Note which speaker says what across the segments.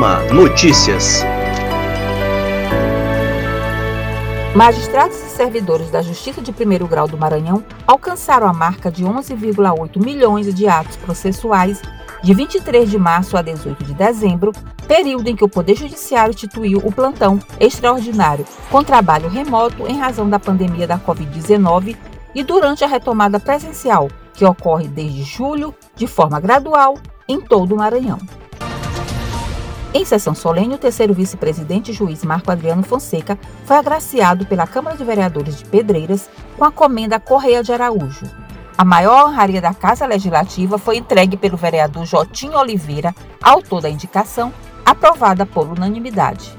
Speaker 1: Notícias.
Speaker 2: Magistrados e servidores da Justiça de Primeiro Grau do Maranhão alcançaram a marca de 11,8 milhões de atos processuais de 23 de março a 18 de dezembro, período em que o Poder Judiciário instituiu o plantão extraordinário com trabalho remoto em razão da pandemia da Covid-19 e durante a retomada presencial, que ocorre desde julho, de forma gradual, em todo o Maranhão. Em sessão solene, o terceiro vice-presidente juiz Marco Adriano Fonseca foi agraciado pela Câmara de Vereadores de Pedreiras com a comenda Correia de Araújo. A maior honraria da Casa Legislativa foi entregue pelo vereador Jotinho Oliveira, autor da indicação, aprovada por unanimidade.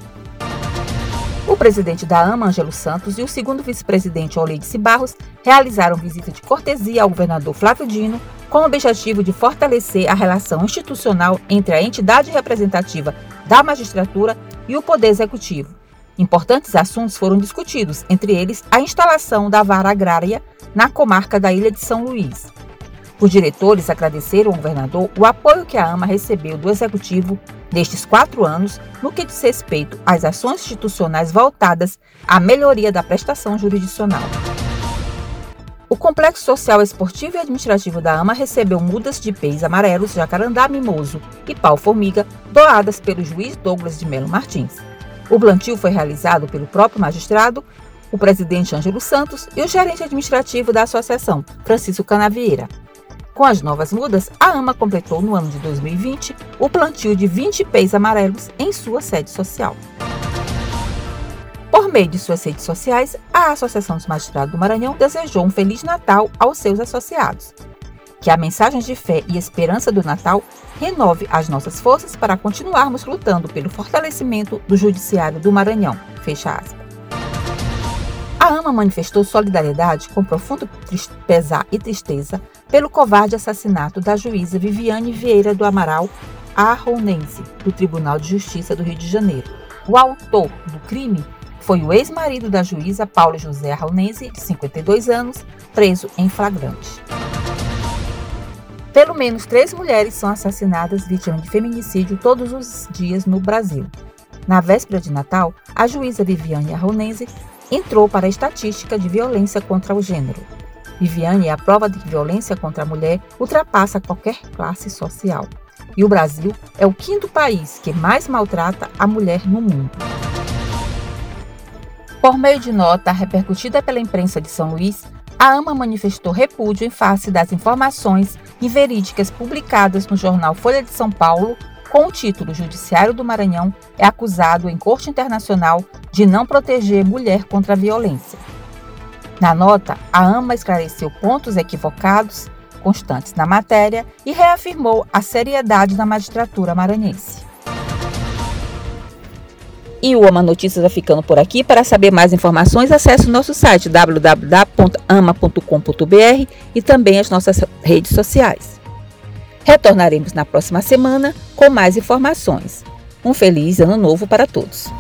Speaker 2: O presidente da AMA, Ângelo Santos, e o segundo vice-presidente, Oleidice Barros, realizaram visita de cortesia ao governador Flávio Dino com o objetivo de fortalecer a relação institucional entre a entidade representativa da magistratura e o Poder Executivo. Importantes assuntos foram discutidos, entre eles a instalação da vara agrária na comarca da Ilha de São Luís. Os diretores agradeceram ao governador o apoio que a AMA recebeu do Executivo nestes quatro anos no que diz respeito às ações institucionais voltadas à melhoria da prestação jurisdicional. O Complexo Social Esportivo e Administrativo da AMA recebeu mudas de peixes amarelos, jacarandá mimoso e pau-formiga doadas pelo juiz Douglas de Melo Martins. O plantio foi realizado pelo próprio magistrado, o presidente Ângelo Santos e o gerente administrativo da associação, Francisco Canavieira. Com as novas mudas, a AMA completou no ano de 2020 o plantio de 20 peixes amarelos em sua sede social. Meio de suas redes sociais, a Associação dos Magistrados do Maranhão desejou um Feliz Natal aos seus associados. Que a mensagem de fé e esperança do Natal renove as nossas forças para continuarmos lutando pelo fortalecimento do Judiciário do Maranhão. Fecha aspas. A AMA manifestou solidariedade com profundo pesar e tristeza pelo covarde assassinato da juíza Viviane Vieira do Amaral Arronense, do Tribunal de Justiça do Rio de Janeiro. O autor do crime foi o ex-marido da juíza Paulo José Raunense, de 52 anos, preso em flagrante. Pelo menos três mulheres são assassinadas vítimas de feminicídio todos os dias no Brasil. Na véspera de Natal, a juíza Viviane Arronense entrou para a estatística de violência contra o gênero. Viviane é a prova de que violência contra a mulher ultrapassa qualquer classe social. E o Brasil é o quinto país que mais maltrata a mulher no mundo. Por meio de nota repercutida pela imprensa de São Luís, a AMA manifestou repúdio em face das informações inverídicas publicadas no jornal Folha de São Paulo com o título Judiciário do Maranhão é acusado em corte internacional de não proteger mulher contra a violência. Na nota, a AMA esclareceu pontos equivocados constantes na matéria e reafirmou a seriedade da magistratura maranhense. E o Ama Notícias vai ficando por aqui. Para saber mais informações, acesse o nosso site www.ama.com.br e também as nossas redes sociais. Retornaremos na próxima semana com mais informações. Um feliz ano novo para todos.